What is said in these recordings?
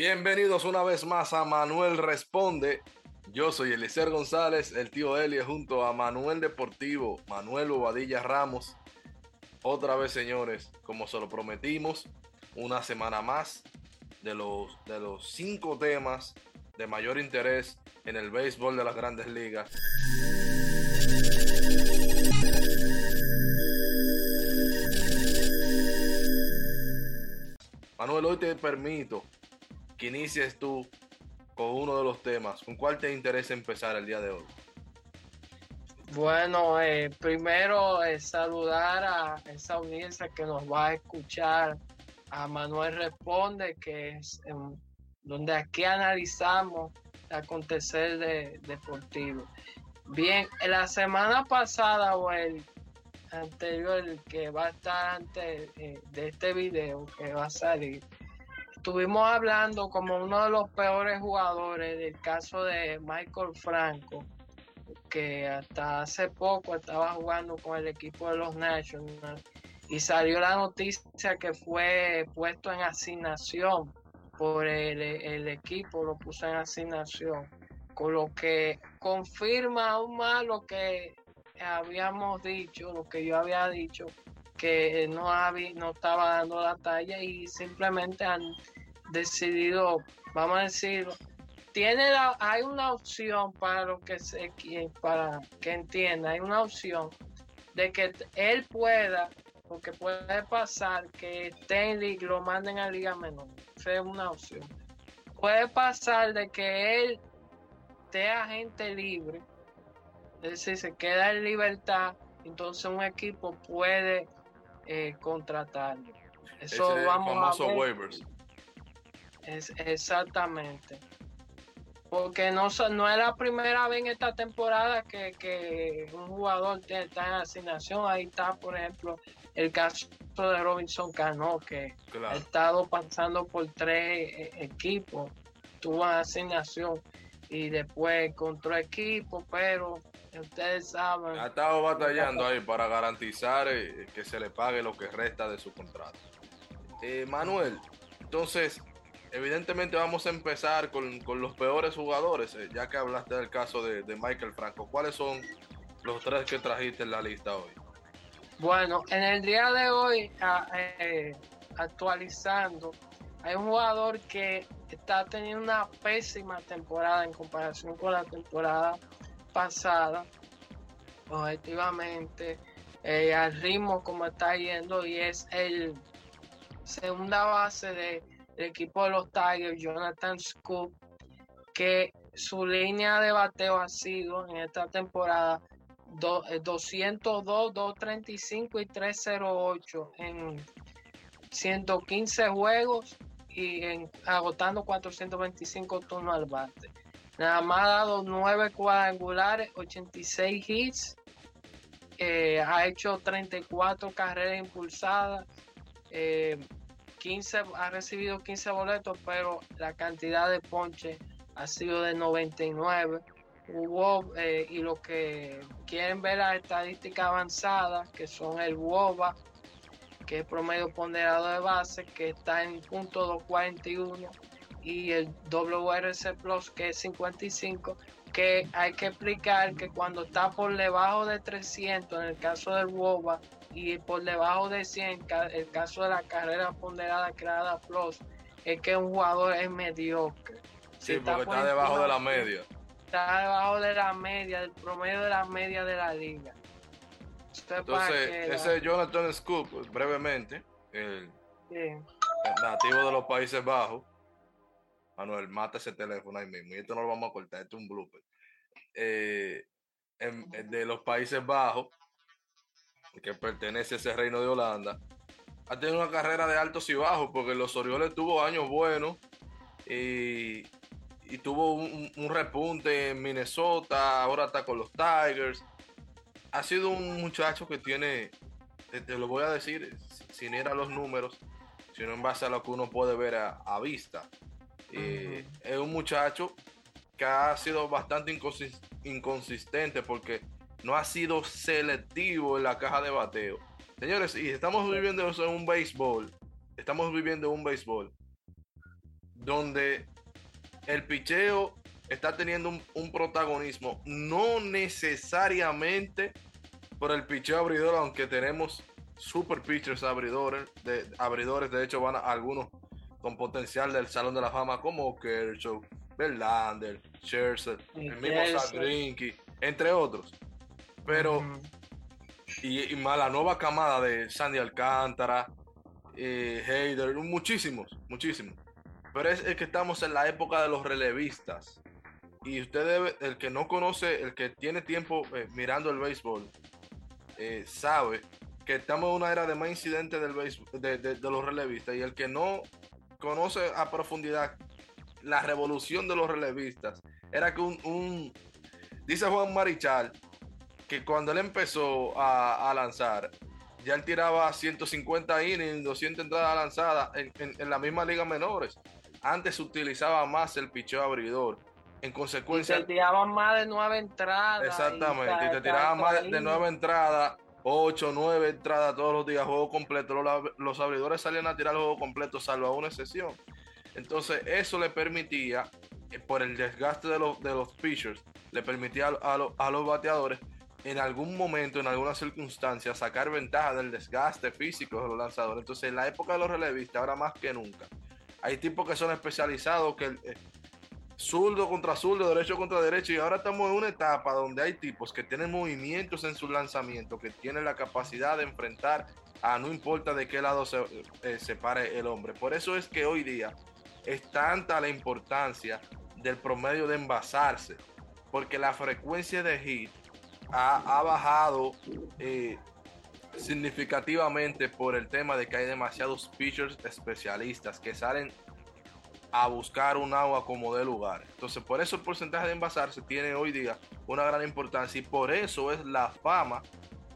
Bienvenidos una vez más a Manuel Responde. Yo soy Eliezer González, el tío Elie, junto a Manuel Deportivo, Manuel Bobadilla Ramos. Otra vez, señores, como se lo prometimos, una semana más de los, de los cinco temas de mayor interés en el béisbol de las grandes ligas. Manuel, hoy te permito que inicies tú con uno de los temas. ¿Con cuál te interesa empezar el día de hoy? Bueno, eh, primero eh, saludar a esa audiencia que nos va a escuchar, a Manuel Responde, que es donde aquí analizamos el acontecer de, deportivo. Bien, la semana pasada o el anterior que va a estar antes eh, de este video que va a salir, estuvimos hablando como uno de los peores jugadores del caso de Michael Franco, que hasta hace poco estaba jugando con el equipo de los Nationals y salió la noticia que fue puesto en asignación por el, el equipo, lo puso en asignación, con lo que confirma aún más lo que habíamos dicho, lo que yo había dicho, que no, había, no estaba dando la talla y simplemente han decidido, vamos a decir, tiene la, hay una opción para lo que se para que entienda, hay una opción de que él pueda, porque puede pasar que esté en lo manden a Liga Menor. Es una opción. Puede pasar de que él esté agente libre es decir, se queda en libertad, entonces un equipo puede eh, contratarlo. Eso vamos a ver. waivers. Es, exactamente. Porque no, no es la primera vez en esta temporada que, un jugador está en asignación. Ahí está, por ejemplo, el caso de Robinson Cano, que ha estado pasando por tres eh, equipos, tuvo asignación y después encontró equipo, pero Ustedes saben. Ha estado batallando ahí para garantizar eh, que se le pague lo que resta de su contrato. Eh, Manuel, entonces, evidentemente vamos a empezar con, los peores jugadores, eh, ya que hablaste del caso de, Michael Franco. ¿Cuáles son los tres que trajiste en la lista hoy? Bueno, en el día de hoy, actualizando, hay un jugador que está teniendo una pésima temporada en comparación con la temporada pasada, objetivamente, eh, al ritmo como está yendo, y es el segunda base de, del equipo de los Tigers, Jonathan Scoop, que su línea de bateo ha sido en esta temporada 202, 235 eh, y 308 en 115 juegos y en, agotando 425 turnos al bate. Nada más ha dado 9 cuadrangulares, 86 hits, eh, ha hecho 34 carreras impulsadas, 15, eh, ha recibido 15 boletos, pero la cantidad de ponches ha sido de 99. Hubo, eh, y los que quieren ver las estadísticas avanzadas, que son el WOBA, que es promedio ponderado de base, que está en punto 241 y el WRC Plus que es 55 que hay que explicar que cuando está por debajo de 300 en el caso del WOBA y por debajo de 100 el caso de la carrera ponderada creada Plus es que un jugador es mediocre. Sí, porque está, debajo de la media. Está debajo de la media del promedio de la media de la liga. Entonces ese Jonathan Scoop brevemente el nativo de los Países Bajos Manuel, mata ese teléfono ahí mismo. Y esto no lo vamos a cortar, esto es un blooper. Eh, de los Países Bajos, que pertenece a ese reino de Holanda, ha tenido una carrera de altos y bajos, porque los Orioles tuvo años buenos y, tuvo un, repunte en Minnesota, ahora está con los Tigers. Ha sido un muchacho que tiene, te, lo voy a decir, sin ir a los números, sino en base a lo que uno puede ver a vista eh, es un muchacho que ha sido bastante inconsistente porque no ha sido selectivo en la caja de bateo. Señores, y estamos viviendo en un béisbol, estamos viviendo un béisbol donde el picheo está teniendo un, protagonismo, no necesariamente por el picheo abridor, aunque tenemos super pitchers abridores, de, abridores, de hecho van algunos con potencial del Salón de la Fama como Kershaw, Verlander, Scherzer, el mismo Sadrinki, entre otros. Pero, y, más la nueva camada de Sandy Alcántara, eh, Heider, muchísimos, muchísimos. Pero es, que estamos en la época de los relevistas. Y usted debe, el que no conoce, el que tiene tiempo eh, mirando el béisbol, eh, sabe que estamos en una era de más incidentes del béisbol, de, los relevistas. Y el que no conoce a profundidad la revolución de los relevistas, era que un, dice Juan Marichal, que cuando él empezó a, lanzar, ya él tiraba 150 innings, 200 entradas lanzadas en, en, la misma liga menores. Antes se utilizaba más el picheo abridor. En consecuencia. Y te tiraban más de nueve entradas. Exactamente. Y, te tiraban más de, nueve entradas, ocho, nueve entradas todos los días, juego completo. Los, abridores salían a tirar el juego completo, salvo a una excepción. Entonces, eso le permitía, eh, por el desgaste de los, de los pitchers, le permitía a, a los bateadores en algún momento, en alguna circunstancia, sacar ventaja del desgaste físico de los lanzadores. Entonces, en la época de los relevistas, ahora más que nunca, hay tipos que son especializados, que eh, zurdo contra zurdo, derecho contra derecho, y ahora estamos en una etapa donde hay tipos que tienen movimientos en su lanzamiento, que tienen la capacidad de enfrentar a no importa de qué lado se, eh, el hombre. Por eso es que hoy día es tanta la importancia del promedio de envasarse, porque la frecuencia de hit ha, bajado eh, significativamente por el tema de que hay demasiados pitchers especialistas que salen a buscar un agua como de lugar. Entonces, por eso el porcentaje de envasarse tiene hoy día una gran importancia y por eso es la fama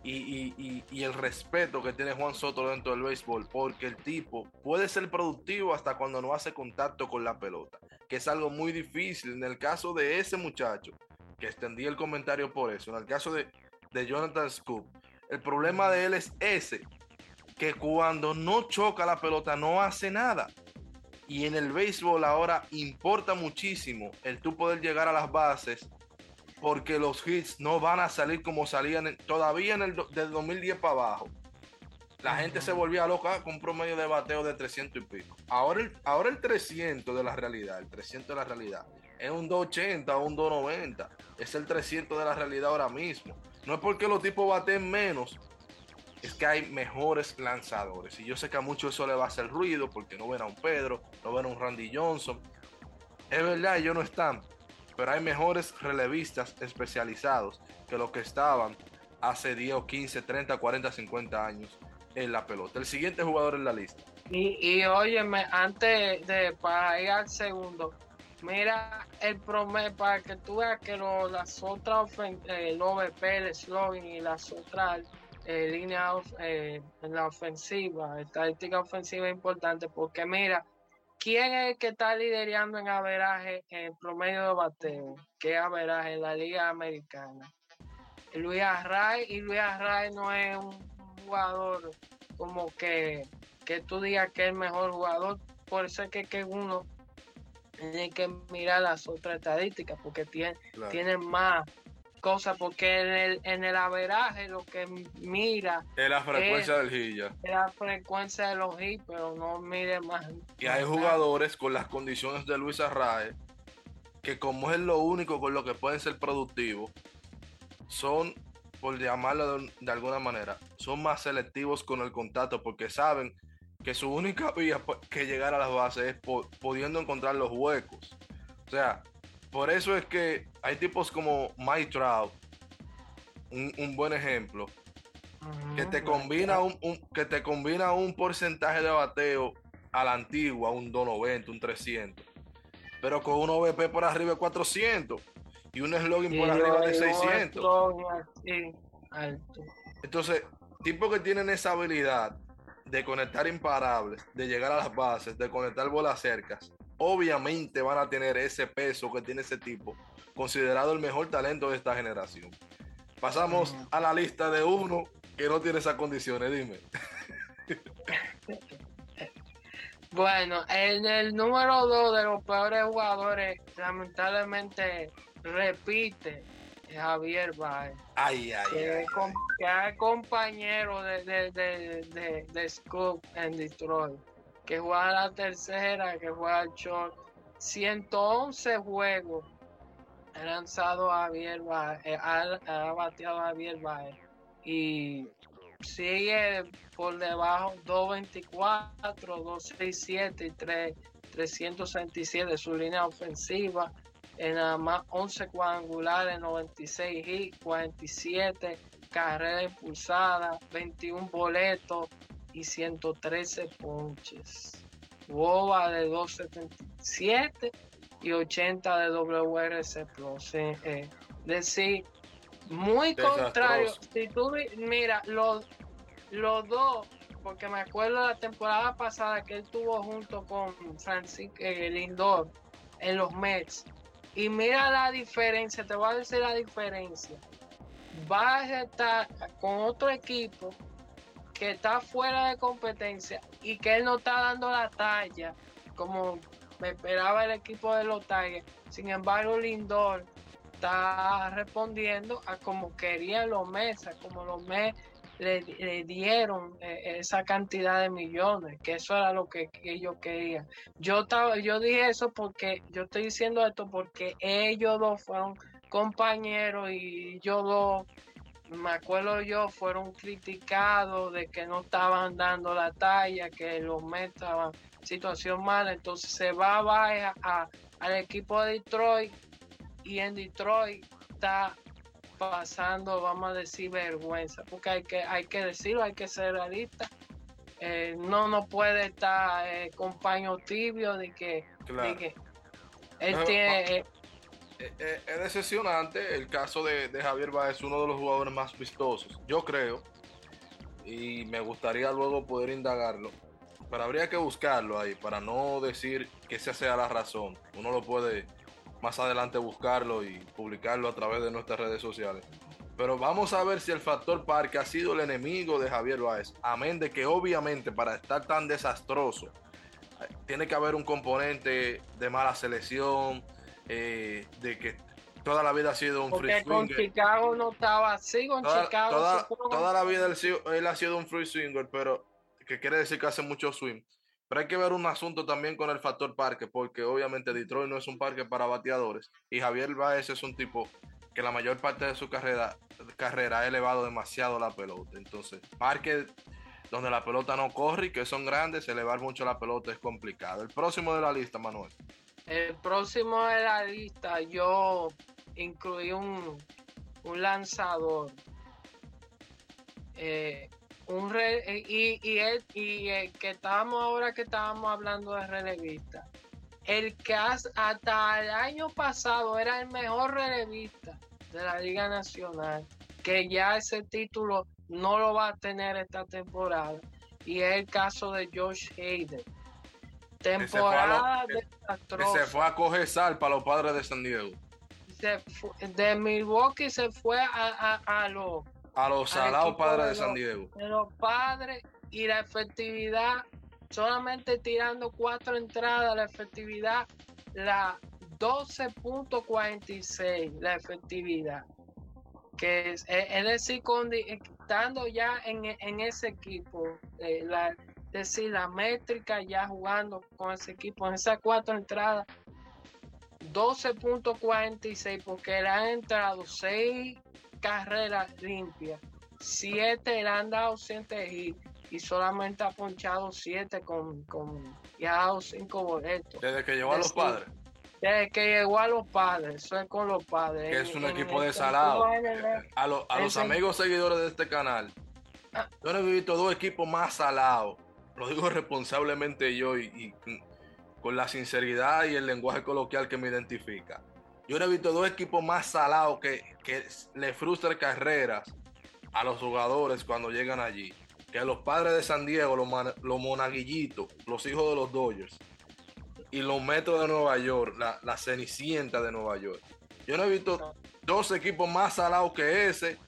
y, el respeto que tiene Juan Soto dentro del béisbol, porque el tipo puede ser productivo hasta cuando no hace contacto con la pelota, que es algo muy difícil. En el caso de ese muchacho, que extendí el comentario por eso, en el caso de, de Jonathan Scoop, el problema de él es ese, que cuando no choca la pelota no hace nada. Y en el béisbol ahora importa muchísimo el tú poder llegar a las bases porque los hits no van a salir como salían todavía en el del 2010 para abajo. La gente se volvía loca con un promedio de bateo de 300 y pico. Ahora el, ahora el 300 de la realidad, el 300 de la realidad, es un 280 o un 290. Es el 300 de la realidad ahora mismo. No es porque los tipos baten menos, es que hay mejores lanzadores. Y yo sé que a muchos eso le va a hacer ruido porque no ven a un Pedro, no ven a un Randy Johnson. Es verdad, ellos no están, pero hay mejores relevistas especializados que los que estaban hace 10 o 15, 30, 40, 50 años en la pelota. El siguiente jugador en la lista. Y, y óyeme, antes de para ir al segundo, Mira el promedio para que tú veas que las otras, eh, OVP, el slogan y las otras eh, líneas eh, en la ofensiva, estadística ofensiva importante, porque mira, ¿quién es el que está liderando en averaje en promedio de bateo? ¿Qué averaje en la Liga Americana? Luis Array, y Luis Array no es un jugador como que, que tú digas que es el mejor jugador, por eso es que, que uno tiene que mirar las otras estadísticas porque tiene, tiene más cosas, porque en el, en el averaje lo que mira es la frecuencia del hit Es la frecuencia de los hits, pero no mire más. Y hay jugadores con las condiciones de Luis Arrae que como es lo único con lo que pueden ser productivos, son, por llamarlo de alguna manera, son más selectivos con el contacto porque saben que su única vía que llegar a las bases es pudiendo encontrar los huecos. O sea, por eso es que hay tipos como Mike Trout, un, buen ejemplo, que te combina un, que te combina un porcentaje de bateo a la antigua, un 290, un 300, pero con un OVP por arriba de 400 y un slogan por arriba de 600. Entonces, tipos que tienen esa habilidad de conectar imparables, de llegar a las bases, de conectar bolas cercas, obviamente van a tener ese peso que tiene ese tipo, considerado el mejor talento de esta generación. Pasamos a la lista de uno que no tiene esas condiciones, dime. Bueno, en el número dos de los peores jugadores, lamentablemente repite Javier Baez. Ay, ay, que, es compañero de, de, de, de, Scoop en Detroit, que juega la tercera, que juega el short. 111 juegos ha lanzado a Javier Baez, eh, ha, bateado a Javier Baez. Y sigue por debajo 224, 267 y 3, 367 su línea ofensiva en nada más 11 cuadrangulares, 96 hits, 47 carreras impulsadas, 21 boletos y 113 ponches. Boba de 277 y 80 de WRC Plus. Eh, decir, muy contrario. Si tú mira, los, los dos, porque me acuerdo la temporada pasada que él tuvo junto con Francisco eh, Lindor en los Mets. Y mira la diferencia, te voy a decir la diferencia. Vas a estar con otro equipo que está fuera de competencia y que él no está dando la talla como me esperaba el equipo de los Tigers. Sin embargo, Lindor está respondiendo a como querían los Mets, como los Mets le, dieron eh, esa cantidad de millones, que eso era lo que, ellos querían. Yo, estaba, yo dije eso porque, yo estoy diciendo esto porque ellos dos fueron compañeros y ellos dos, me acuerdo yo, fueron criticados de que no estaban dando la talla, que los Mets estaban en situación mala, entonces se va a, al equipo de Detroit y en Detroit está pasando, vamos a decir, vergüenza, porque hay que, hay que decirlo, hay que ser realista. Eh, no no puede estar eh, compañero tibio de que, él tiene... Eh, es decepcionante el caso de, Javier Baez, uno de los jugadores más vistosos, yo creo, y me gustaría luego poder indagarlo, pero habría que buscarlo ahí para no decir que esa sea la razón. Uno lo puede más adelante buscarlo y publicarlo a través de nuestras redes sociales. Pero vamos a ver si el factor parque ha sido el enemigo de Javier Báez. Amén de que obviamente para estar tan desastroso tiene que haber un componente de mala selección, eh, de que toda la vida ha sido un free swinger. con Chicago no estaba así, con toda, Chicago. Toda, la vida él, ha sido un free swinger, pero que quiere decir que hace mucho swing. Pero hay que ver un asunto también con el factor parque, porque obviamente Detroit no es un parque para bateadores y Javier Baez es un tipo que la mayor parte de su carrera, carrera ha elevado demasiado la pelota. Entonces, parque donde la pelota no corre y que son grandes, elevar mucho la pelota es complicado. El próximo de la lista, Manuel. El próximo de la lista, yo incluí un, lanzador. Eh, un re, y, y, el, y el que estábamos ahora que estábamos hablando de relevista, el que hasta el año pasado era el mejor relevista de la Liga Nacional, que ya ese título no lo va a tener esta temporada, y es el caso de Josh Hayden. Temporada de se fue a coger sal para los padres de San Diego. de Milwaukee se fue a, a, a los a los salados padres de, San Diego. De los padres y la efectividad, solamente tirando cuatro entradas, la efectividad, la 12.46, la efectividad. Que es, decir, estando ya en, ese equipo, eh, la, es decir, la métrica ya jugando con ese equipo, en esas cuatro entradas, 12.46, porque le han entrado seis carreras limpias, siete le han dado 7 y solamente ha ponchado siete con, con y ha dado cinco boletos. Desde que llegó a los padres. Desde que llegó a los padres, eso es con los padres. Que es un equipo de salado. A, a los amigos seguidores de este canal, ah. yo no he visto dos equipos más salados. Lo digo responsablemente yo y, con la sinceridad y el lenguaje coloquial que me identifica. Yo no he visto dos equipos más salados que, que le frustran carreras a los jugadores cuando llegan allí. Que a los padres de San Diego, los, los monaguillitos, los hijos de los Dodgers y los metros de Nueva York, la, la Cenicienta de Nueva York. Yo no he visto dos equipos más salados que ese,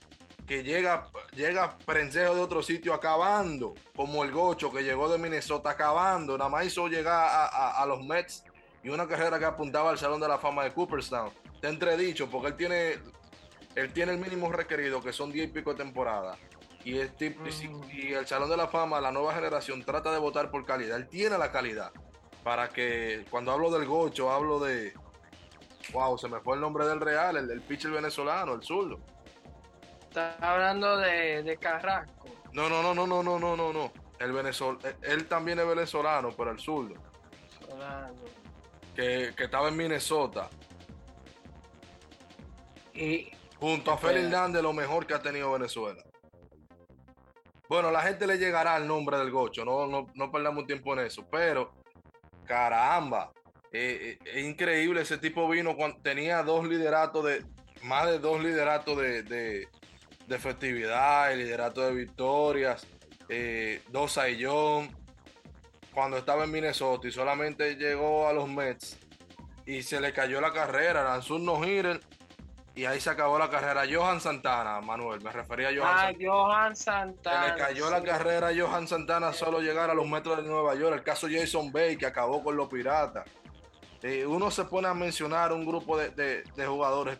que llega, llega Prensejo de otro sitio acabando, como el Gocho que llegó de Minnesota acabando, nada más hizo llegar a, los Mets y una carrera que apuntaba al Salón de la Fama de Cooperstown. Te entredicho, porque él tiene, él tiene el mínimo requerido, que son 10 y pico de temporada. Y, y el Salón de la Fama, la nueva generación, trata de votar por calidad. Él tiene la calidad para que cuando hablo del Gocho, hablo de. Wow, se me fue el nombre del Real, el, el pitcher venezolano, el zurdo. Estás hablando de, Carrasco. No, no, no, no, no, no, no, no, no. El venezol, él también es venezolano, pero el zurdo. Que, que estaba en Minnesota. Y junto a Félix Hernández, lo mejor que ha tenido Venezuela. Bueno, la gente le llegará al nombre del gocho, no, no, no perdamos tiempo en eso, pero caramba, eh, eh, es increíble, ese tipo vino cuando tenía dos lideratos de, más de dos lideratos de, de, de festividad, el liderato de victorias, eh, dos Saiyón, cuando estaba en Minnesota y solamente llegó a los Mets y se le cayó la carrera, lanzó un no y ahí se acabó la carrera. Johan Santana, Manuel, me refería a Johan, ah, Johan Santana. Se le cayó la carrera a Johan Santana solo llegar a los metros de Nueva York. El caso Jason Bay, que acabó con los piratas. Eh, uno se pone a mencionar un grupo de, jugadores.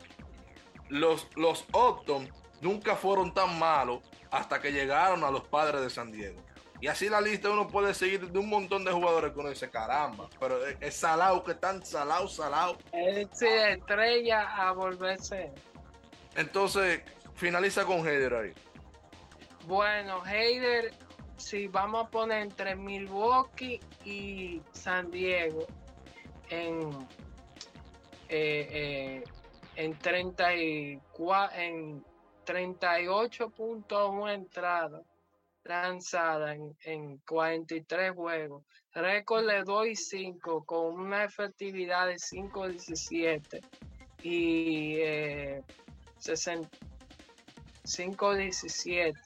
Los, los Opton nunca fueron tan malos hasta que llegaron a los padres de San Diego. Y así la lista uno puede seguir de un montón de jugadores que uno dice, caramba, pero es, salado, que tan salado, salado. Es estrella a volverse. Entonces, finaliza con Heider ahí. Bueno, Heider, si vamos a poner entre Milwaukee y San Diego en, eh, eh, en 34, en 38.1 entradas lanzada en, 43 juegos. Récord de 2 y 5 con una efectividad de 5.17 y eh, 5.17.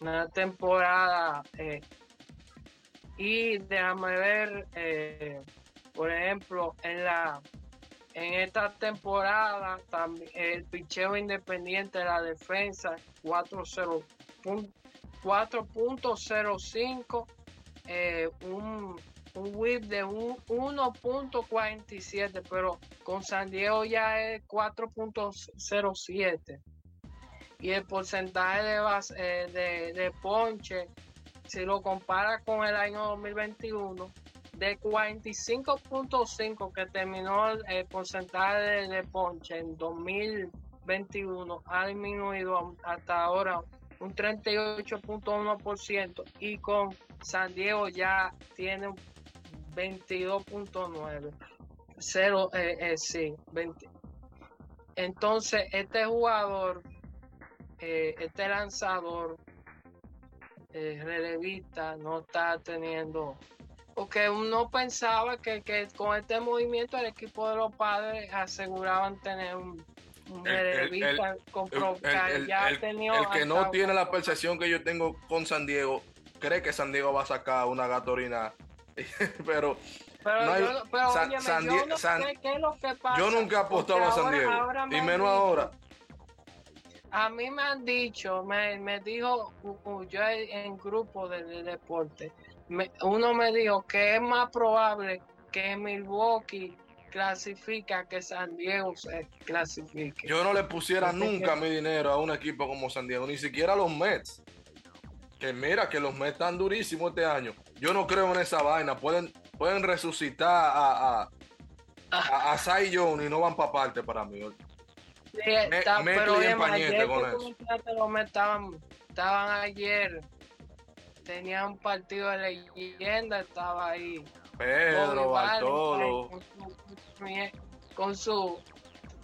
Una temporada eh, y déjame ver, eh, por ejemplo, en la en esta temporada también el picheo independiente de la defensa 4-0 4.05, eh, un, un whip de 1.47, pero con San Diego ya es 4.07. Y el porcentaje de, eh, de, de ponche, si lo compara con el año 2021, de 45.5 que terminó el, porcentaje de, ponche en 2021 ha disminuido hasta ahora un 38.1% y con San Diego ya tiene un 22.9. Cero, eh, eh, sí, 20. Entonces, este jugador, eh, este lanzador, eh, relevista, no está teniendo porque uno pensaba que, que, con este movimiento el equipo de los padres aseguraban tener un, el, que no tiene la percepción que yo tengo con San Diego cree que San Diego va a sacar una gatorina, pero pero, yo, nunca he apostado a San Diego, y menos ahora. A mí me han dicho, me, me dijo yo en grupo de, deporte, uno me dijo que es más probable que Milwaukee clasifica, que San Diego se clasifique. Yo no le pusiera nunca mi dinero a un equipo como San Diego, ni siquiera a los Mets. Que mira que los Mets están durísimos este año. Yo no creo en esa vaina. Pueden, pueden resucitar a, a, a, a Cy Young y no van para parte para mí. Sí, está, pero bien, ayer con eso. Los Mets estaban, estaban ayer. Tenían un partido de leyenda, estaba ahí. Pedro, Bartolo. Con su.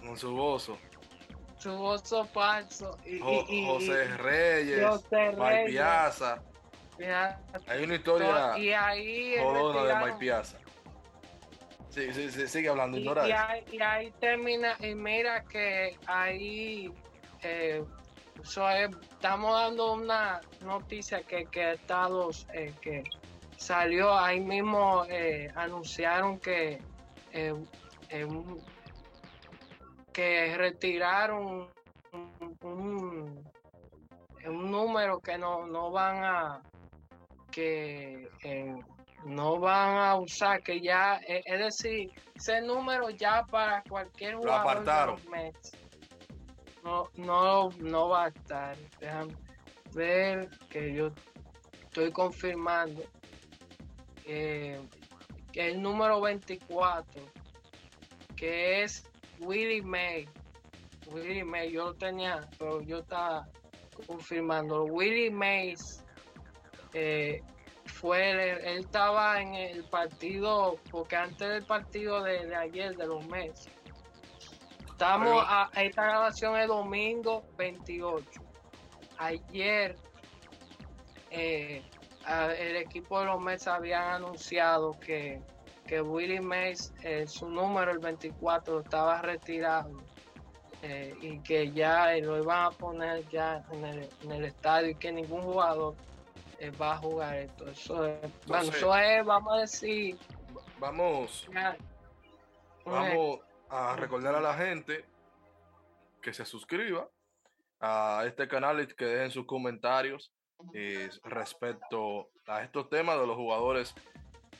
Con su bozo. Su bozo falso. Y, José Reyes. José Piazza. Hay una historia y ahí de Mike Piazza. Sí, sí, sí, sigue hablando, y, y, ahí, y ahí termina, y mira que ahí eh, estamos dando una noticia que, que Estados eh, que salió ahí mismo, eh, anunciaron que, eh, que retiraron un, un número que no, no van a que eh, no van a usar, que ya, eh, es decir, ese número ya para cualquier jugador de los Mets no, no, no va a estar. Déjame ver que yo estoy confirmando que el número 24, que es Willie May. Willie May, yo lo tenía, pero yo estaba confirmando. Willie Mays eh, fue, él, estaba en el partido, porque antes del partido de, ayer, de los meses, estamos a, esta grabación es domingo 28. Ayer eh, el equipo de los Mets habían anunciado que, que Willie Mays, eh, su número, el 24, estaba retirado eh, y que ya lo iban a poner ya en el, en el estadio y que ningún jugador va a jugar esto. Eso es, bueno, eso es, vamos a decir. Vamos. vamos a recordar a la gente que se suscriba a este canal y que dejen sus comentarios eh, respecto a estos temas de los jugadores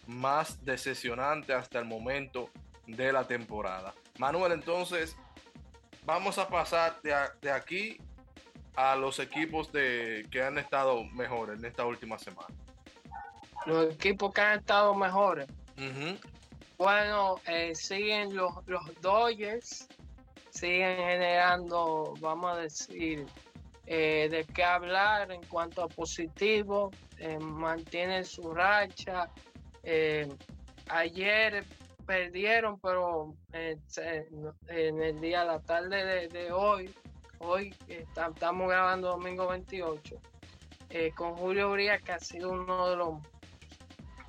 más decepcionantes hasta el momento de la temporada. Manuel, entonces vamos a pasar de, de aquí a los equipos de, que han estado mejores en esta última semana? Los equipos que han estado mejores. Bueno, eh, siguen los, los Dodgers, siguen generando, vamos a decir, eh, de qué hablar en cuanto a positivo, eh, mantienen su racha. ayer perdieron, pero en el día, la tarde de, de hoy, hoy estamos grabando domingo 28, eh, con Julio Urias, que ha sido uno de los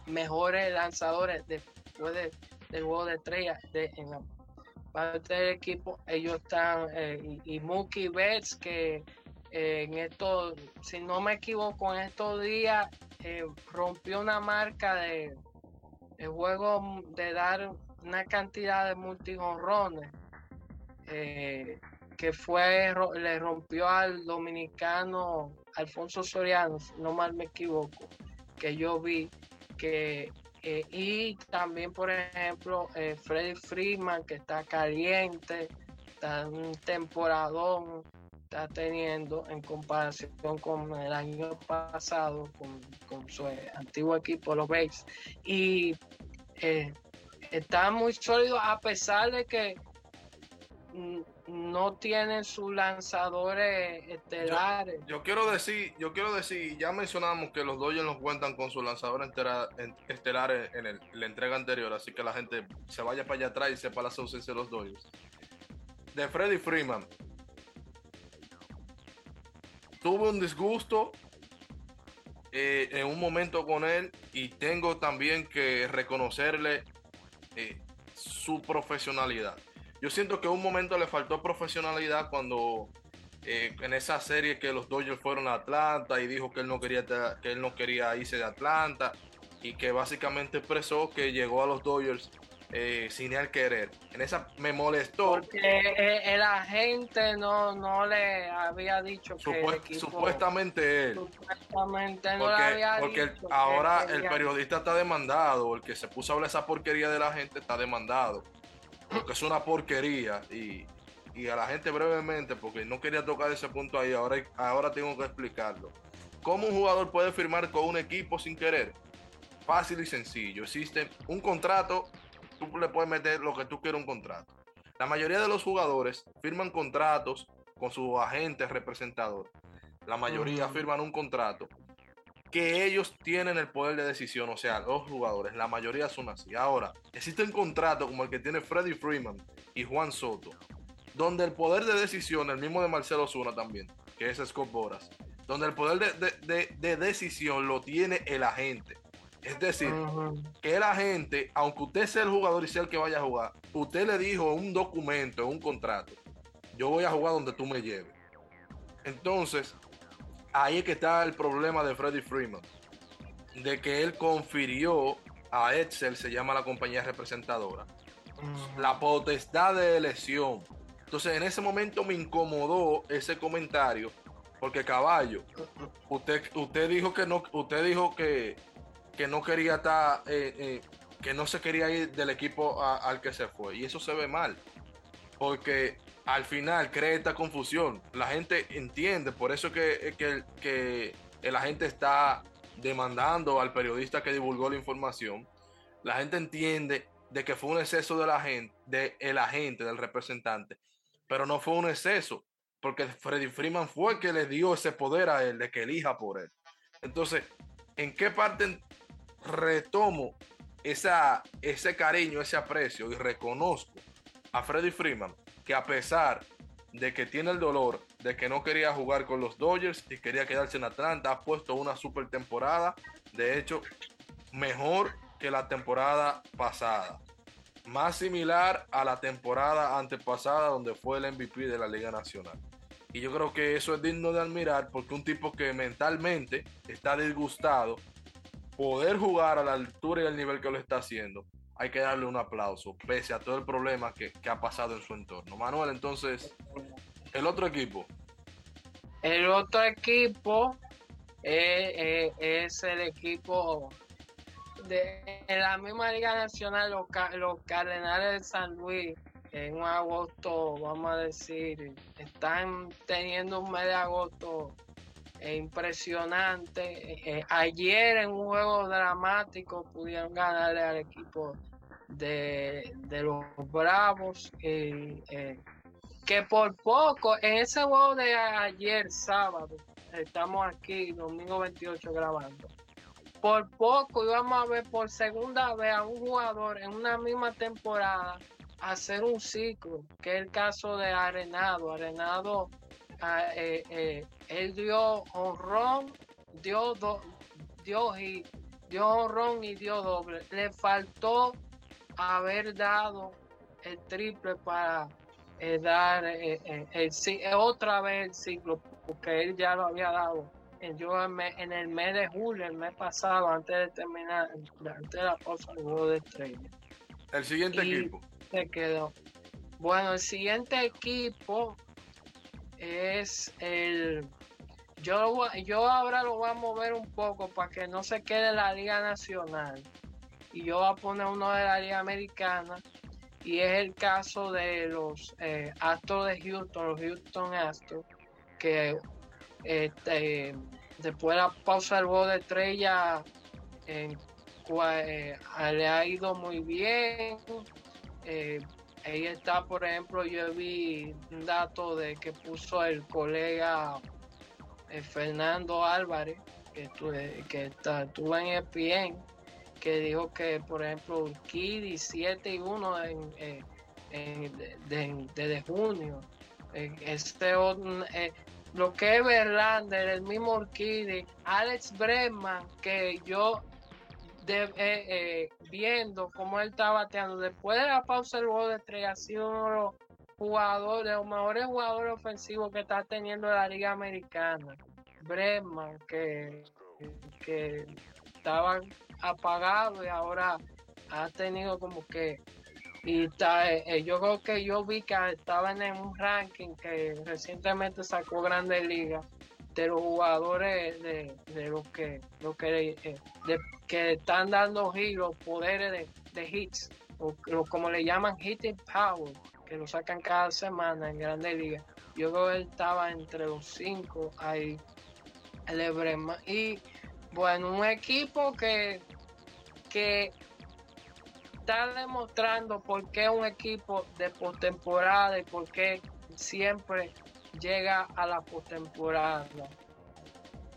mejores lanzadores después del juego de estrellas de, en la parte del equipo. Ellos están, eh, y, Mookie Betts, que eh, en esto, si no me equivoco, en estos días rompió una marca de, de juego de dar una cantidad de multijonrones que fue, le rompió al dominicano Alfonso Soriano, si no mal me equivoco, que yo vi que eh, y también por ejemplo eh, Freddy Freeman que está caliente, está un temporadón está teniendo en comparación con el año pasado con, su antiguo equipo los Bays y eh, está muy sólido a pesar de que mm, no tienen sus lanzadores estelares. Yo, quiero decir, yo quiero decir, ya mencionamos que los Dodgers no cuentan con sus lanzadores estelares en, la entrega anterior, así que la gente se vaya para allá atrás y sepa la ausencia de los Dodgers. De Freddy Freeman. Tuve un disgusto eh, en un momento con él y tengo también que reconocerle eh, su profesionalidad yo siento que un momento le faltó profesionalidad cuando eh, en esa serie que los Dodgers fueron a Atlanta y dijo que él no quería que él no quería irse de Atlanta y que básicamente expresó que llegó a los Dodgers eh, sin él querer. En esa me molestó. Porque eh, el agente no, no le había dicho que Supuestamente él. Supuestamente no porque, le había porque ahora el periodista está demandado. El que se puso a hablar esa porquería de la gente está demandado porque es una porquería y, a la gente brevemente, porque no quería tocar ese punto ahí, ahora, ahora tengo que explicarlo. ¿Cómo un jugador puede firmar con un equipo sin querer? Fácil y sencillo. Existe un contrato, tú le puedes meter lo que tú quieras un contrato. La mayoría de los jugadores firman contratos con su agente representador. La mayoría firman un contrato que ellos tienen el poder de decisión, o sea, los jugadores, la mayoría son así. Ahora, existe un contrato como el que tiene Freddie Freeman y Juan Soto, donde el poder de decisión, el mismo de Marcelo Zuna también, que es Scott Boras, donde el poder de, decisión lo tiene el agente. Es decir, que el agente, aunque usted sea el jugador y sea el que vaya a jugar, usted le dijo un documento, un contrato, yo voy a jugar donde tú me lleves. Entonces, ahí es que está el problema de Freddie Freeman. De que él confirió a Excel, se llama la compañía representadora, la potestad de elección. Entonces en ese momento me incomodó ese comentario, Porque caballo, usted, usted dijo que no, usted dijo que, que no quería estar, eh, eh, que no se quería ir del equipo al que se fue. Y eso se ve mal. Porque al final crea esta confusión. La gente entiende, por eso que, que, que el agente está demandando al periodista que divulgó la información. La gente entiende de que fue un exceso de la gente, de el agente, del representante, pero no fue un exceso, porque Freddy Freeman fue el que le dio ese poder a él de que elija por él. Entonces, ¿en qué parte retomo ese cariño, ese aprecio y reconozco a Freddy Freeman que a pesar de que tiene el dolor de que no quería jugar con los Dodgers y quería quedarse en Atlanta, ha puesto una super temporada, de hecho, mejor que la temporada pasada más similar a la temporada antepasada donde fue el MVP de la Liga Nacional. Y yo creo que eso es digno de admirar porque un tipo que mentalmente está disgustado, poder jugar a la altura y al nivel que lo está haciendo, hay que darle un aplauso, pese a todo el problema que, ha pasado en su entorno. Manuel, entonces, el otro equipo. El otro equipo eh, eh, es el equipo de en la misma Liga Nacional, los, los Cardenales de San Luis, en agosto, vamos a decir, están teniendo un mes de agosto impresionante. Eh, ayer en un juego dramático pudieron ganarle al equipo de, los Bravos. Eh, que por poco, en ese juego de ayer, sábado, estamos aquí, domingo 28 grabando por poco íbamos a ver por segunda vez a un jugador en una misma temporada hacer un ciclo, que es el caso de Arenado. Arenado, ah, eh, eh, él dio honrón, dio, dio, y, dio honrón y dio doble. Le faltó haber dado el triple para eh, dar otra vez el ciclo, porque él ya lo había dado yo en el mes de julio, el mes pasado, antes de terminar, antes de la pausa del juego de estrella. El siguiente equipo. Se quedó. Bueno, el siguiente equipo es el. Yo, yo ahora lo voy a mover un poco para que no se quede la Liga Nacional. Y yo voy a poner uno de la Liga Americana. Y es el caso de los eh, Astros de Houston, los Houston Astros, que este, después de la pausa del juego de estrella, eh, le ha ido muy bien. Eh, ahí está, por ejemplo, yo vi un dato de que puso el colega eh, Fernando Álvarez, que, que está, estuvo en ESPN, que dijo que, por ejemplo, Kiddy 7 y 1 en, desde junio. Este, lo que es Verlander, el mismo Orquídea, Alex Bregman, que yo eh, eh, viendo cómo él está bateando, después de la pausa del juego de estrella, ha sido uno de los jugadores, los mejores jugadores ofensivos que está teniendo la Liga Americana. Bregman, que, que estaba apagado y ahora ha tenido como que y eh, eh, yo creo que yo vi que estaban en un ranking que recientemente sacó Grande Liga de los jugadores de, de los que, lo que, eh, que están dando giros, poderes de, hits, o, como le llaman hitting power, que lo sacan cada semana en Grande Liga. Yo creo que él estaba entre los cinco ahí, el Brema. Y bueno, un equipo que, que está demostrando por qué un equipo de postemporada y por qué siempre llega a la postemporada.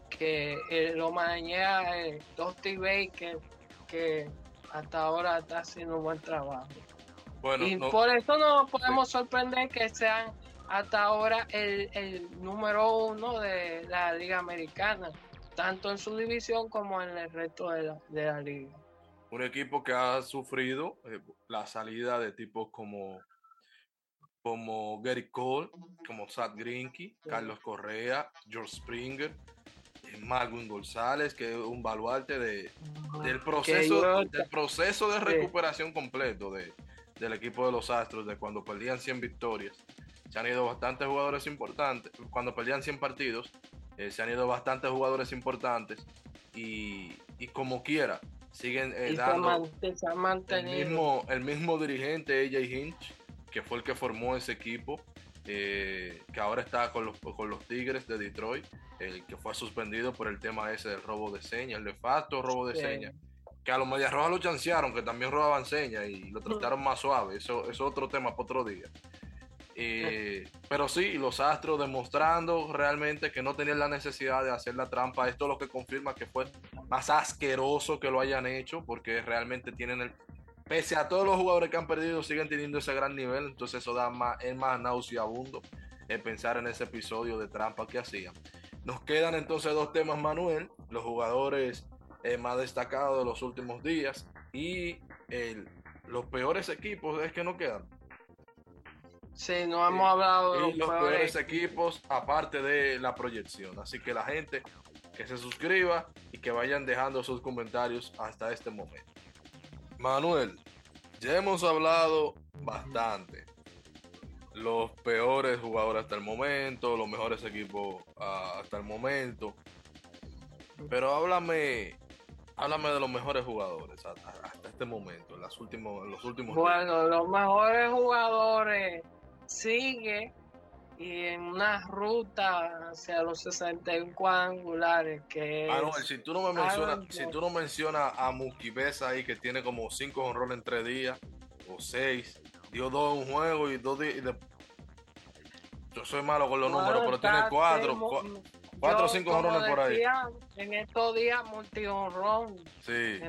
Que eh, lo mañana eh, Dusty Baker, que hasta ahora está haciendo un buen trabajo. y por eso no podemos sorprender que sean hasta ahora el, número uno de la Liga Americana, tanto en su división como en el resto de la, de la liga un equipo que ha sufrido eh, la salida de tipos como, como Gary Cole, como Sad Grinky, Carlos Correa, George Springer, eh, Marvin González, que es un baluarte de, del, proceso, del proceso de recuperación completo de, del equipo de los Astros, de cuando perdían 100 victorias. Se han ido bastantes jugadores importantes, cuando perdían 100 partidos, eh, se han ido bastantes jugadores importantes y, como quiera, siguen eh, dando el mismo, el mismo dirigente, AJ Hinch, que fue el que formó ese equipo, eh, que ahora está con los, con los Tigres de Detroit, el que fue suspendido por el tema ese del robo de señas, el de facto robo de señas. Que a los Medias Rojas lo chancearon, que también robaban señas y lo trataron más suave. Eso, es otro tema para otro día. Eh, pero sí, los Astros demostrando realmente que no tenían la necesidad de hacer la trampa. Esto es lo que confirma que fue más asqueroso que lo hayan hecho, porque realmente tienen el. Pese a todos los jugadores que han perdido, siguen teniendo ese gran nivel. Entonces, eso da más, es más nauseabundo en pensar en ese episodio de trampa que hacían. Nos quedan entonces dos temas, Manuel. Los jugadores eh, más destacados de los últimos días y los peores equipos es que no quedan. Sí, no hemos hablado de los, peores, equipos aparte de la proyección. Así que la gente que se suscriba y que vayan dejando sus comentarios hasta este momento. Manuel, ya hemos hablado bastante. Los peores jugadores hasta el momento, los mejores equipos ah, hasta el momento. Pero háblame háblame de los mejores jugadores hasta, este momento, en, las últimos, los últimos Bueno, los mejores jugadores sigue y en una ruta hacia los 61 cuadrangulares que ah, no, si tú no me mencionas si tú no mencionas a Mukibesa ahí que tiene como 5 honrones en 3 días o 6 dio dos en un juego y dos días yo soy malo con los números pero tiene 4 Cuatro o cinco honrones por ahí. En estos días, multi honrón. Sí.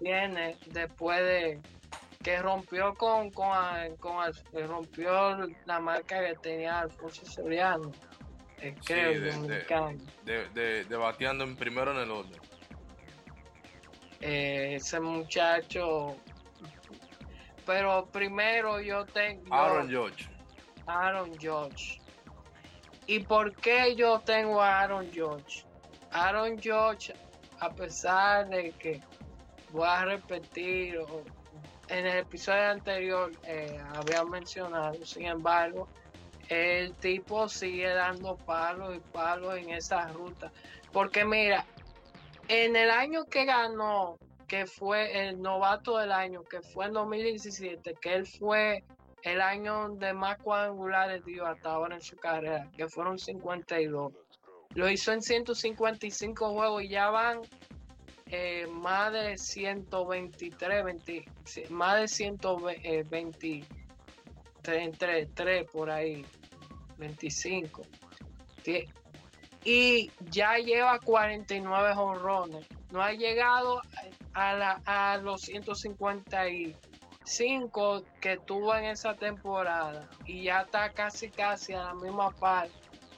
Viene después de que rompió con, con, con, rompió la marca que tenía Alfonso Soriano. creo, de, de, de, bateando en primero en el orden. Eh, ese muchacho. Pero primero yo tengo. Aaron George. Aaron George. ¿Y por qué yo tengo a Aaron George? Aaron George, a pesar de que voy a repetir, en el episodio anterior eh, había mencionado, sin embargo, el tipo sigue dando palos y palos en esa ruta. Porque mira, en el año que ganó, que fue el novato del año, que fue en 2017, que él fue el año de más cuadrangulares dio hasta ahora en su carrera, que fueron 52. Lo hizo en 155 juegos y ya van eh, más de 123, 20, más de 123, entre 3 por ahí, 25. Y ya lleva 49 honrones. No ha llegado a, la, a los 150 y cinco que tuvo en esa temporada y ya está casi casi a la misma par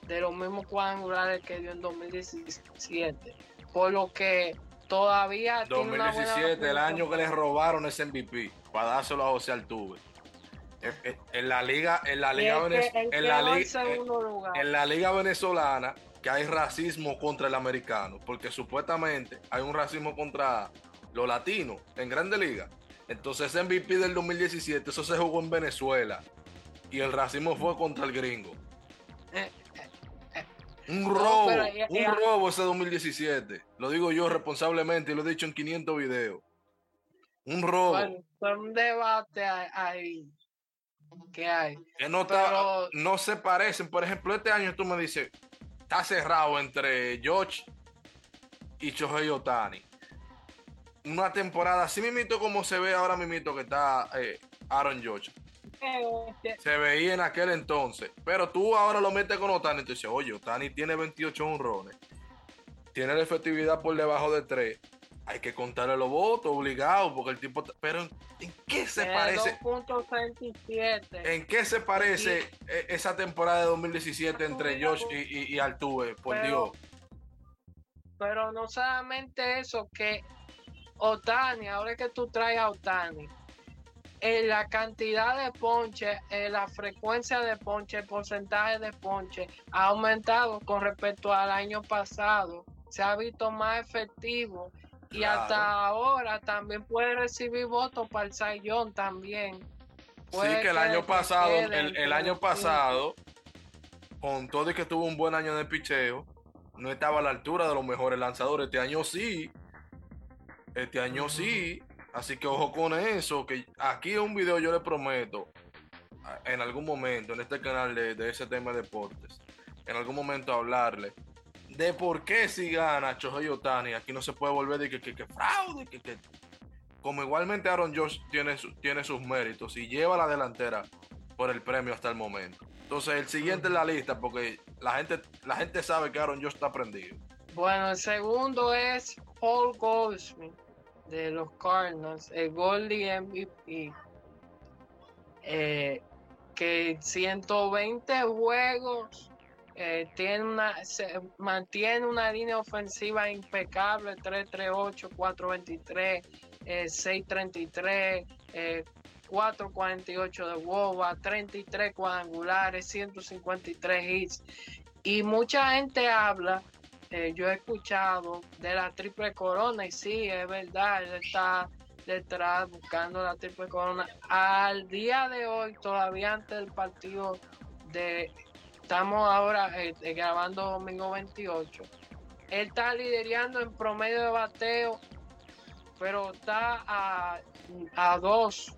de los mismos cuadrangulares que dio en 2017. Por lo que todavía 2017, el año que le robaron ese MVP para dárselo a José Altuve. En, la liga, en la liga, en, la liga en la liga venezolana que hay racismo contra el americano, porque supuestamente hay un racismo contra los latinos en Grande Liga. Entonces ese MVP del 2017, eso se jugó en Venezuela. Y el racismo fue contra el gringo. Eh, Un robo, un robo ese 2017. Lo digo yo responsablemente y lo he dicho en 500 videos. Un robo. Bueno, un debate ahí. ¿Qué hay? Que no, no se parecen. Por ejemplo, este año tú me dices, está cerrado entre George y Shohei Otani una temporada así mismito como se ve ahora mismito que está eh, Aaron George. Se veía en aquel entonces. Pero tú ahora lo metes con Otani y te dices, oye, Otani tiene 28 honrones. Tiene la efectividad por debajo de 3. Hay que contarle los votos, obligado, porque el tipo... Pero ¿en qué se parece? ¿En qué se parece esa temporada de 2017 entre Josh y, y, Altuve? Por Dios. Pero no solamente eso, que Otani, ahora que tú traes a Otani, en la cantidad de ponche, en la frecuencia de ponche, el porcentaje de ponche ha aumentado con respecto al año pasado. Se ha visto más efectivo y hasta ahora también puede recibir votos para el Sayón también. sí, que el año pasado, el, año pasado, con todo y que tuvo un buen año de picheo, no estaba a la altura de los mejores lanzadores. Este año sí. Este año sí. Así que ojo con eso. Que aquí un video yo le prometo. En algún momento, en este canal de, ese tema de deportes. En algún momento hablarle de por qué si gana Chohei Otani. Aquí no se puede volver de que, que, que fraude. Que, que, como igualmente Aaron Josh tiene, tiene sus méritos y lleva la delantera por el premio hasta el momento. Entonces, el siguiente en la lista, porque la gente, la gente sabe que Aaron Josh está prendido. Bueno, el segundo es Paul Goldschmidt de los Cardinals, el Goldie MVP. Eh, que 120 juegos eh, tiene una, mantiene una línea ofensiva impecable, 338, 423, 633, 448 de WOBA, 33 cuadrangulares, 153 hits. Y mucha gente habla, eh, yo he escuchado de la triple corona y sí, es verdad, él está detrás buscando la triple corona. Al día de hoy, todavía antes del partido de... Estamos ahora eh, eh, grabando domingo 28. Él está liderando en promedio de bateo, pero está a, a dos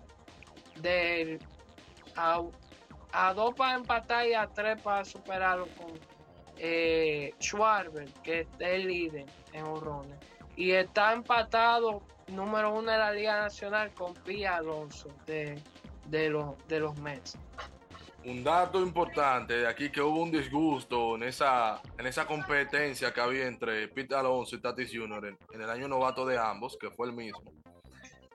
del a, a, dos para empatar y a tres para superarlo con eh, Schwarber, que es el líder en horrones. Y está empatado número uno de la Liga Nacional con Pia Alonso de, de, los, de los Mets. Un dato importante de aquí que hubo un disgusto en esa, en esa competencia que había entre Pete Alonso y Tatis Jr. En, el año novato de ambos, que fue el mismo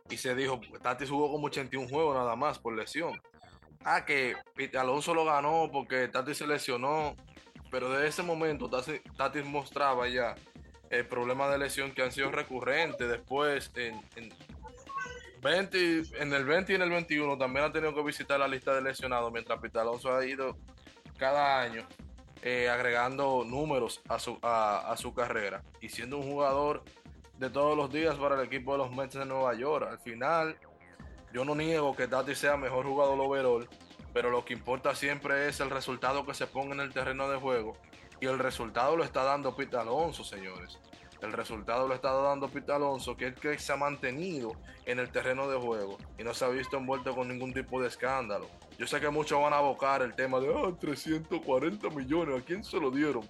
y se dijo, Tatis jugó como 81 juegos nada más por lesión. Ah, que Alonso lo ganó porque Tatis se lesionó, pero desde ese momento Tatis, mostraba ya el problema de lesión que han sido recurrentes. Después, en, en, 20, en el 20 y en el 21 también ha tenido que visitar la lista de lesionados, mientras Pete Alonso ha ido cada año eh, agregando números a su, a, a su carrera y siendo un jugador de todos los días para el equipo de los Mets de Nueva York. Al final, yo no niego que Tati sea mejor jugador overall, pero lo que importa siempre es el resultado que se ponga en el terreno de juego. Y el resultado lo está dando Pete Alonso, señores. El resultado lo está dando Pete Alonso, que es que se ha mantenido en el terreno de juego y no se ha visto envuelto con ningún tipo de escándalo. Yo sé que muchos van a abocar el tema de 340 ah, millones, ¿a quién se lo dieron?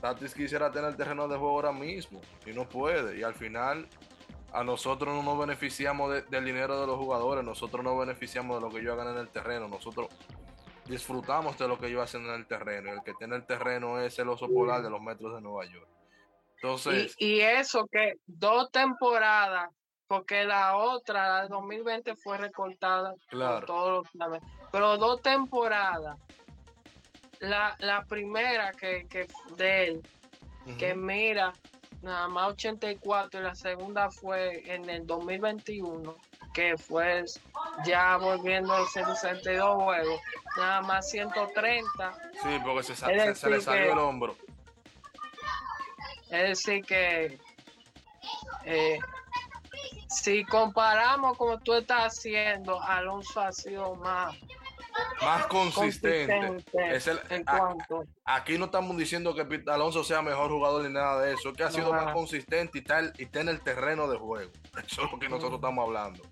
Tatis quisiera tener el terreno de juego ahora mismo y no puede. Y al final a nosotros no nos beneficiamos del dinero de los jugadores, nosotros no beneficiamos de lo que ellos hagan en el terreno, nosotros disfrutamos de lo que ellos hacen en el terreno. El que tiene el terreno es el oso polar de los metros de Nueva York. Entonces, y, eso que dos temporadas, porque la otra, la de 2020, fue recortada. Claro. Todos pero dos temporadas la, la primera que, que de él, que mira, nada más 84 y la segunda fue en el 2021, que fue ya volviendo a 62 juegos, nada más 130. Sí, porque se, se, le salió el hombro. Es decir, que eh, si comparamos como tú estás haciendo, Alonso ha sido más más consistente. es el, aquí no estamos diciendo que Alonso sea mejor jugador ni nada de eso, que ha sido más consistente y tal y está en el terreno de juego. Eso es lo que nosotros estamos hablando.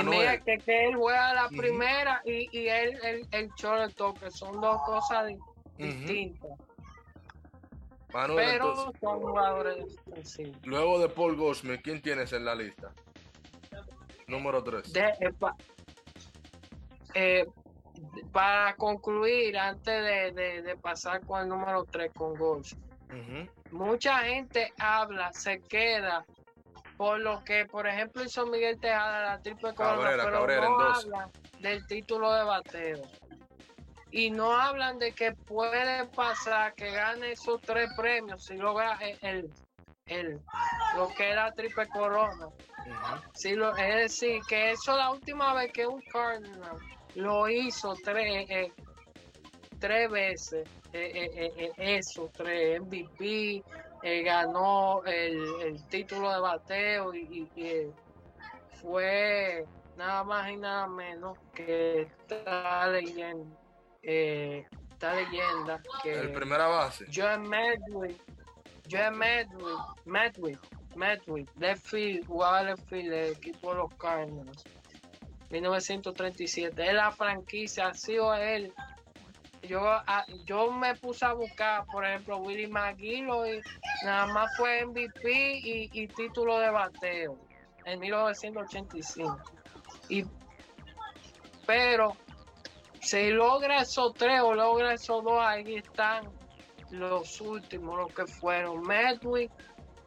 y mira que, él juega la primera y, y él el, el short que son dos cosas distintas. Pero son jugadores Luego de Paul Goldschmidt, ¿quién tienes en la lista? Número 3. Eh, para concluir, antes de, pasar con el número 3 con Golf, mucha gente habla, se queda por lo que, por ejemplo, hizo Miguel Tejada la triple corona, pero no hablan del título de bateo. Y no hablan de que puede pasar que gane esos tres premios si logra el, el, lo que era triple corona. lo, es decir, que eso es la última vez que un Cardinal lo hizo tres, eh, tres veces, eh, eh, eso, tres MVP, ganó el, título de bateo y, fue nada más y nada menos que está leyendo esta leyenda que el primera base. Joe Medwick Joe Medwick Medwick Medwick left field jugaba left field del equipo de los Cardinals 1937 es la franquicia ha sido él. Yo, yo me puse a buscar, por ejemplo, Willy McGilloy, nada más fue MVP y, y título de bateo en 1985. Y, pero si logra esos tres o logra esos dos, ahí están los últimos, los que fueron. Medwick,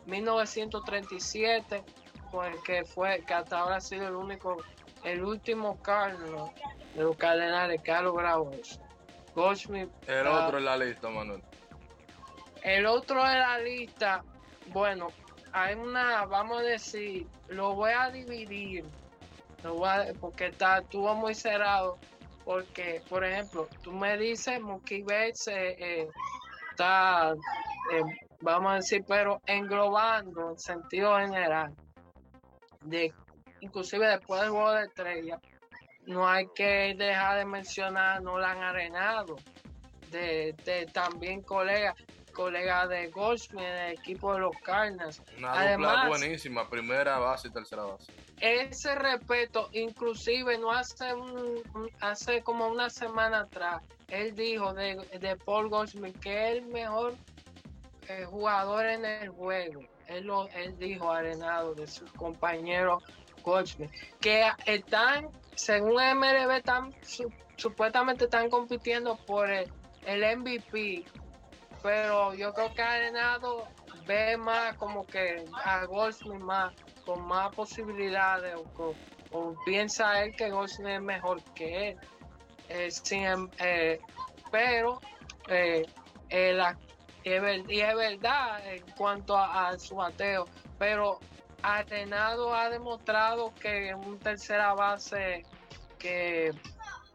1937, pues, que fue, que hasta ahora ha sido el único, el último Carlos de los Cardenales que ha logrado eso. El otro en la lista, Manuel. El otro en la lista, bueno, hay una, vamos a decir, lo voy a dividir, porque está, estuvo muy cerrado, porque, por ejemplo, tú me dices, Mookie Bates eh, eh, está, eh, vamos a decir, pero englobando en sentido general, de inclusive después del juego de estrella, no hay que dejar de mencionar no la han Arenado, de, de también colegas colega de Goldsmith en el equipo de los Cardinals. Una Además, buenísima, primera base y tercera base. Ese respeto, inclusive no hace un, hace como una semana atrás, él dijo de, de Paul Goldsmith que es el mejor eh, jugador en el juego. Él, lo, él dijo arenado de su compañero Goldsmith, que están, según MLB, están, supuestamente están compitiendo por el, MVP pero yo creo que Arenado ve más como que a Goldsmith más con más posibilidades o, piensa él que Goldsmith es mejor que él. Eh, em, eh, pero eh, y es verdad en cuanto a, su bateo pero Arenado ha demostrado que en un tercera base que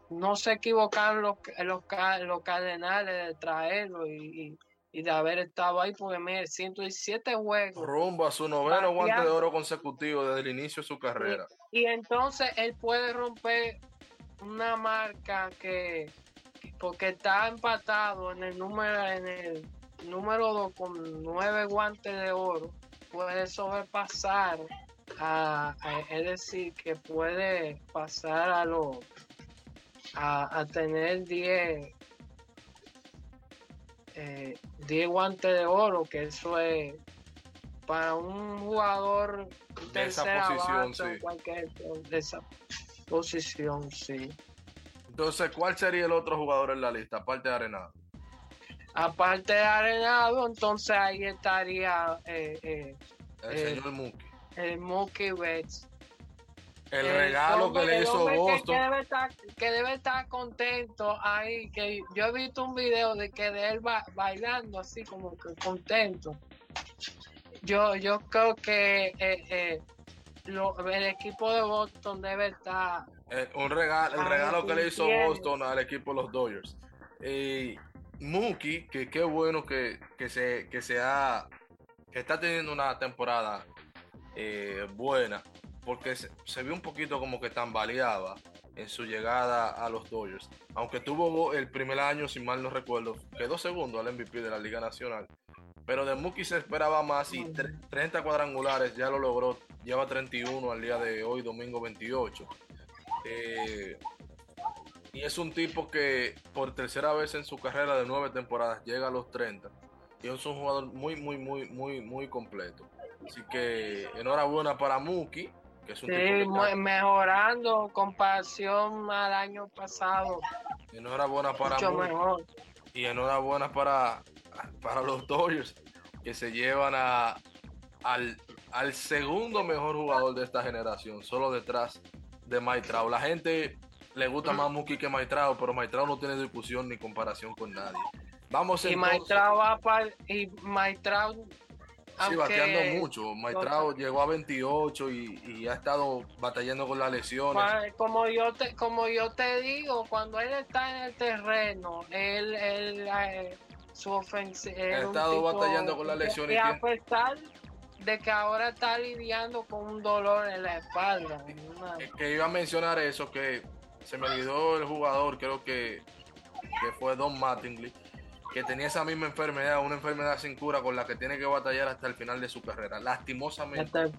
no se equivocaron los, los, los cardenales de traerlo y, de haber estado ahí, porque mire, 117 juegos. Rumbo a su noveno guante de oro consecutivo desde el inicio de su carrera. Y, entonces él puede romper una marca que, porque está empatado en el número, en el número 2 con nueve guantes de oro, puede sobrepasar a, es decir, que puede pasar a los a, tener 10 eh, guantes de oro, que eso es para un jugador de esa posición, sí. cualquier, de esa posición, sí. Entonces, ¿cuál sería el otro jugador en la lista, aparte de Arenado? Aparte de Arenado, entonces ahí estaría eh, eh, el señor Mookie. El Mookie Betts. El regalo que le hizo Boston. Que, debe estar, contento ahí. Que yo he visto un video de que de él bailando así como que contento. Yo, yo creo que eh, eh, el equipo de Boston debe estar. Eh, un regalo, el regalo que le hizo Boston al equipo de los Dodgers. Y Mookie, que qué bueno que, se, que se ha, que está teniendo una temporada buena porque se, vio un poquito como que tambaleaba en su llegada a los Dodgers. Aunque tuvo el primer año, si mal no recuerdo, quedó segundo al MVP de la Liga Nacional. Pero de Mookie se esperaba más y 30 cuadrangulares ya lo logró. Lleva 31 al día de hoy, domingo 28. Eh, y es un tipo que por tercera vez en su carrera de nueve temporadas llega a los 30. Y es un jugador muy, muy, muy, muy, muy completo. Así que enhorabuena para Mookie sí, mejorando comparación al año pasado. Enhorabuena para Mucho mejor. Y enhorabuena para, para los Dodgers que se llevan a, al, al segundo mejor jugador de esta generación, solo detrás de Maitrao. La gente le gusta más Muki que Maitrao, pero Maitrao no tiene discusión ni comparación con nadie. Vamos y Maitrao va para y Maitrao Sí, bateando mucho. Maestrao llegó a 28 y, ha estado batallando con las lesiones. Como yo te, como yo te digo, cuando él está en el terreno, él, él, eh, su ofensiva. Ha estado batallando con las lesiones. Y a pesar de que ahora está lidiando con un dolor en la espalda. Que iba a mencionar eso, que se me olvidó el jugador, creo que que fue Don Mattingly, que tenía esa misma enfermedad, una enfermedad sin cura con la que tiene que batallar hasta el final de su carrera. Lastimosamente,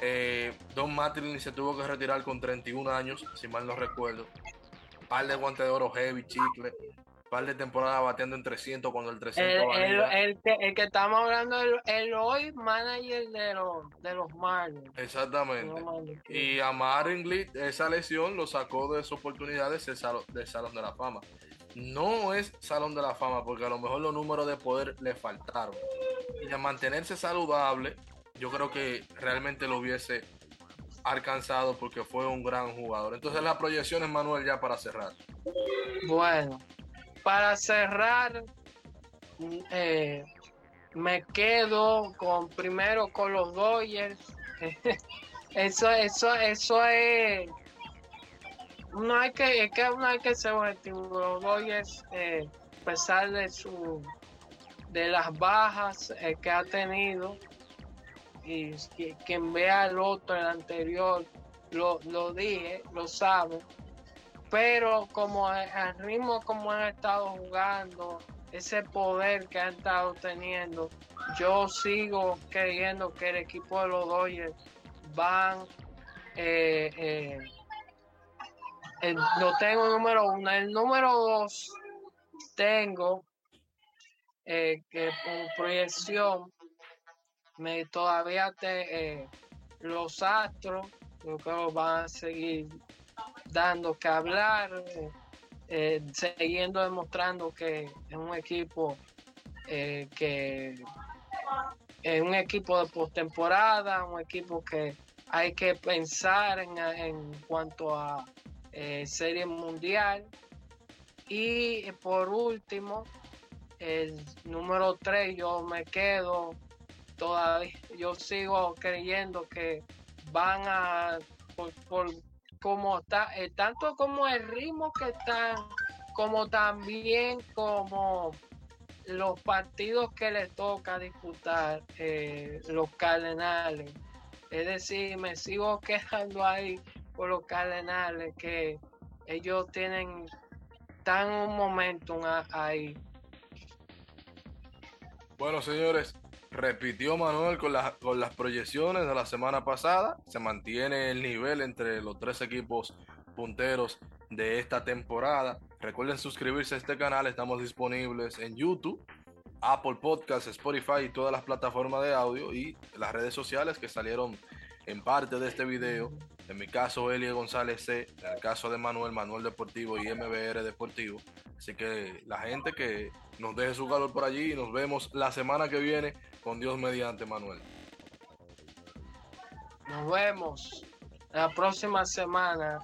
eh, Don Mattingly se tuvo que retirar con 31 años, si mal no recuerdo. Par de guantes de oro heavy, chicle, par de temporadas batiendo en 300 cuando el 300 el, el, que, el que estamos hablando el, el hoy manager de los de los Marlins. Exactamente. Y a Maringly esa lesión lo sacó de sus oportunidades del salón, del salón de la fama. No es salón de la fama porque a lo mejor los números de poder le faltaron. Y de mantenerse saludable yo creo que realmente lo hubiese alcanzado porque fue un gran jugador. Entonces las proyecciones Manuel ya para cerrar. Bueno para cerrar, eh, me quedo con primero con los Dodgers. eso, eso, eso es. No hay que, es que no hay que ser objetivo. Los Dodgers, eh, a pesar de su de las bajas eh, que ha tenido, y, quien vea el otro, el anterior, lo, lo dije, lo sabe pero como al ritmo como han estado jugando, ese poder que han estado teniendo, yo sigo creyendo que el equipo de los Dodgers van, eh, eh, lo tengo número uno, el número dos tengo eh, que proyección me todavía te, los astros yo creo van a seguir dando que hablar, eh, siguiendo demostrando que es un equipo eh, que es un equipo de postemporada, un equipo que hay que pensar en, cuanto a eh, serie mundial. Y por último, el número 3, yo me quedo todavía, yo sigo creyendo que van a, como está, eh, tanto como el ritmo que están, como también como los partidos que les toca disputar eh, los Cardenales. Es decir, me sigo quedando ahí por los Cardenales que ellos tienen tan un momentum ahí. Bueno, señores, Repitió Manuel con, con las proyecciones de la semana pasada. Se mantiene el nivel entre los tres equipos punteros de esta temporada. Recuerden suscribirse a este canal. Estamos disponibles en YouTube, Apple Podcasts, Spotify y todas las plataformas de audio y las redes sociales que salieron en parte de este video. En mi caso, Elie González C. En el caso de Manuel, Manuel Deportivo y MBR Deportivo. Así que la gente que nos deje su calor por allí y nos vemos la semana que viene con Dios mediante, Manuel. Nos vemos la próxima semana.